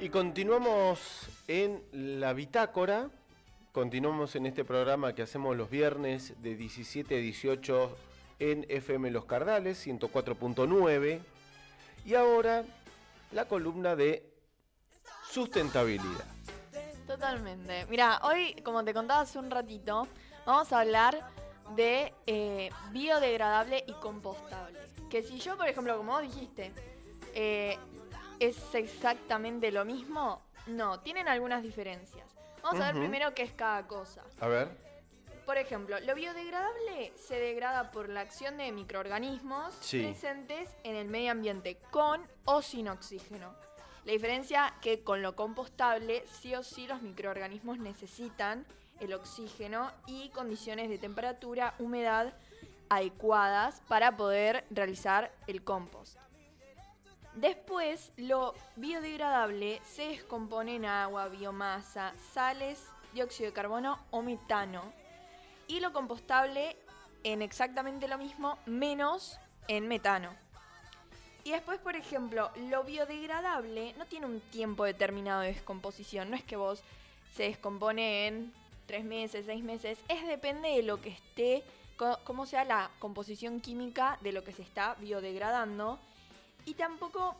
Y continuamos en la bitácora. Continuamos en este programa que hacemos los viernes de 17 a 18 en FM Los Cardales, 104.9. Y ahora la columna de sustentabilidad. Totalmente. Mira, hoy, como te contaba hace un ratito, vamos a hablar de eh, biodegradable y compostable. Que si yo, por ejemplo, como vos dijiste, eh, es exactamente lo mismo, no, tienen algunas diferencias. Vamos a ver primero qué es cada cosa. A ver. Por ejemplo, lo biodegradable se degrada por la acción de microorganismos Sí. presentes en el medio ambiente con o sin oxígeno. La diferencia que con lo compostable, sí o sí los microorganismos necesitan el oxígeno y condiciones de temperatura, humedad adecuadas para poder realizar el compost. Después, lo biodegradable se descompone en agua, biomasa, sales, dióxido de carbono o metano. Y lo compostable en exactamente lo mismo, menos en metano. Y después, por ejemplo, lo biodegradable no tiene un tiempo determinado de descomposición. No es que vos se descompone en tres meses, seis meses. Es depende de lo que esté, cómo sea la composición química de lo que se está biodegradando. Y tampoco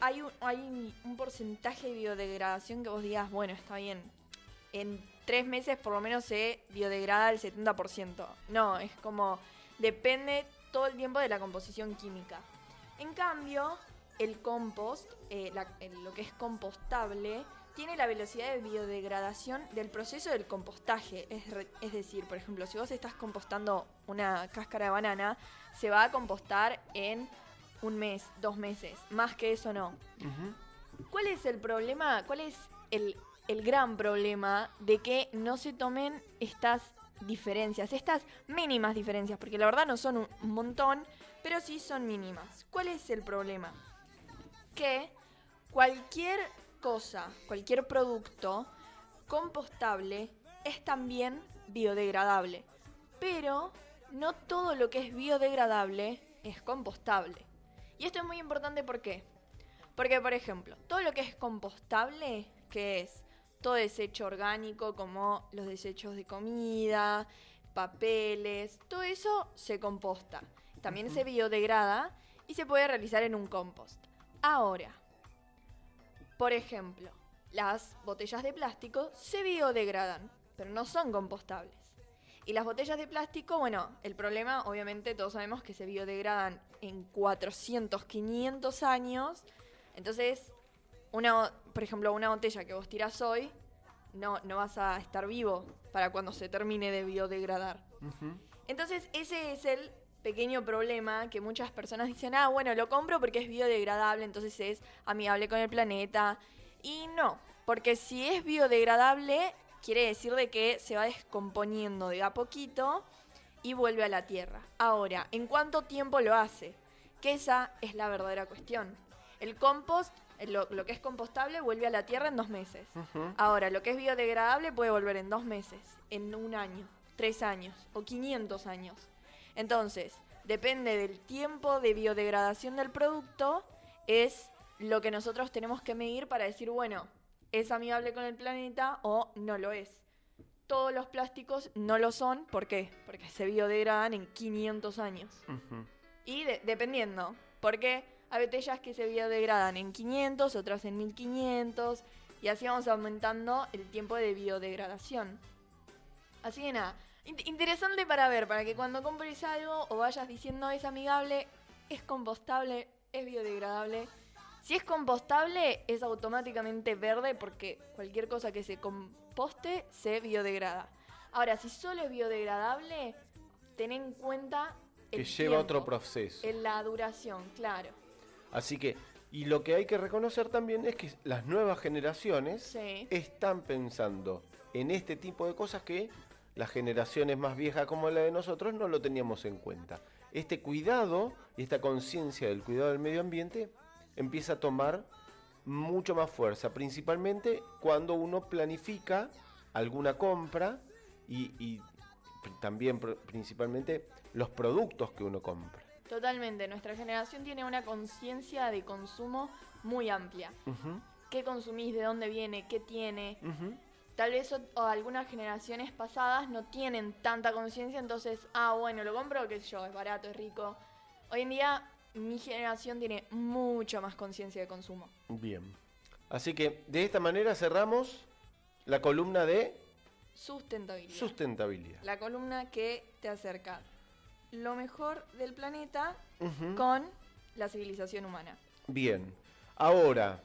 hay un, porcentaje de biodegradación que vos digas, bueno, está bien. En tres meses por lo menos se biodegrada el 70%. No, es como depende todo el tiempo de la composición química. En cambio, el compost, eh, lo que es compostable, tiene la velocidad de biodegradación del proceso del compostaje. Es decir, por ejemplo, si vos estás compostando una cáscara de banana, se va a compostar en un mes, dos meses. Más que eso no. ¿Cuál es el problema? ¿Cuál es el, el gran problema de que no se tomen estas diferencias, estas mínimas diferencias? Porque la verdad no son un montón, pero sí son mínimas. ¿Cuál es el problema? Que cualquier cosa, cualquier producto compostable es también biodegradable. Pero no todo lo que es biodegradable es compostable. Y esto es muy importante ¿por qué? Porque, por ejemplo, todo lo que es compostable, que es todo desecho orgánico, como los desechos de comida, papeles, todo eso se composta. También se biodegrada y se puede realizar en un compost. Ahora, por ejemplo, las botellas de plástico se biodegradan, pero no son compostables. Y las botellas de plástico, bueno, el problema, obviamente, todos sabemos que se biodegradan en 400, 500 años. Entonces, una, por ejemplo, una botella que vos tirás hoy, no, no vas a estar vivo para cuando se termine de biodegradar. Entonces, ese es el pequeño problema que muchas personas dicen, ah, bueno, lo compro porque es biodegradable, entonces es amigable con el planeta. Y no, porque si es biodegradable, quiere decir de que se va descomponiendo de a poquito y vuelve a la tierra. Ahora, ¿en cuánto tiempo lo hace? Que esa es la verdadera cuestión. El compost, lo, lo que es compostable, vuelve a la tierra en dos meses. Ahora, lo que es biodegradable puede volver en dos meses, en un año, tres años o 500 años. Entonces, depende del tiempo de biodegradación del producto, es lo que nosotros tenemos que medir para decir, bueno, ¿es amigable con el planeta o no lo es? Todos los plásticos no lo son, ¿por qué? Porque se biodegradan en 500 años. Y de- dependiendo, porque hay botellas que se biodegradan en 500, otras en 1500, y así vamos aumentando el tiempo de biodegradación. Así que nada, in- interesante para ver, para que cuando compres algo o vayas diciendo es amigable, es compostable, es biodegradable. Si es compostable, es automáticamente verde porque cualquier cosa que se composte se biodegrada. Ahora, si solo es biodegradable, ten en cuenta el Que lleva otro proceso. en la duración, claro. Así que, y lo que hay que reconocer también es que las nuevas generaciones Sí. están pensando en este tipo de cosas que las generaciones más viejas como la de nosotros no lo teníamos en cuenta. Este cuidado y esta conciencia del cuidado del medio ambiente empieza a tomar mucho más fuerza, principalmente cuando uno planifica alguna compra y, también pr- principalmente los productos que uno compra. Totalmente, nuestra generación tiene una conciencia de consumo muy amplia. Qué consumís, de dónde viene, qué tiene. Tal vez o- o algunas generaciones pasadas no tienen tanta conciencia, entonces, ah, bueno, lo compro, qué sé yo, es barato, es rico. Hoy en día mi generación tiene mucha más conciencia de consumo. Bien. Así que de esta manera cerramos la columna de Sustentabilidad. sustentabilidad. la columna que te acerca lo mejor del planeta con la civilización humana. Bien. Ahora,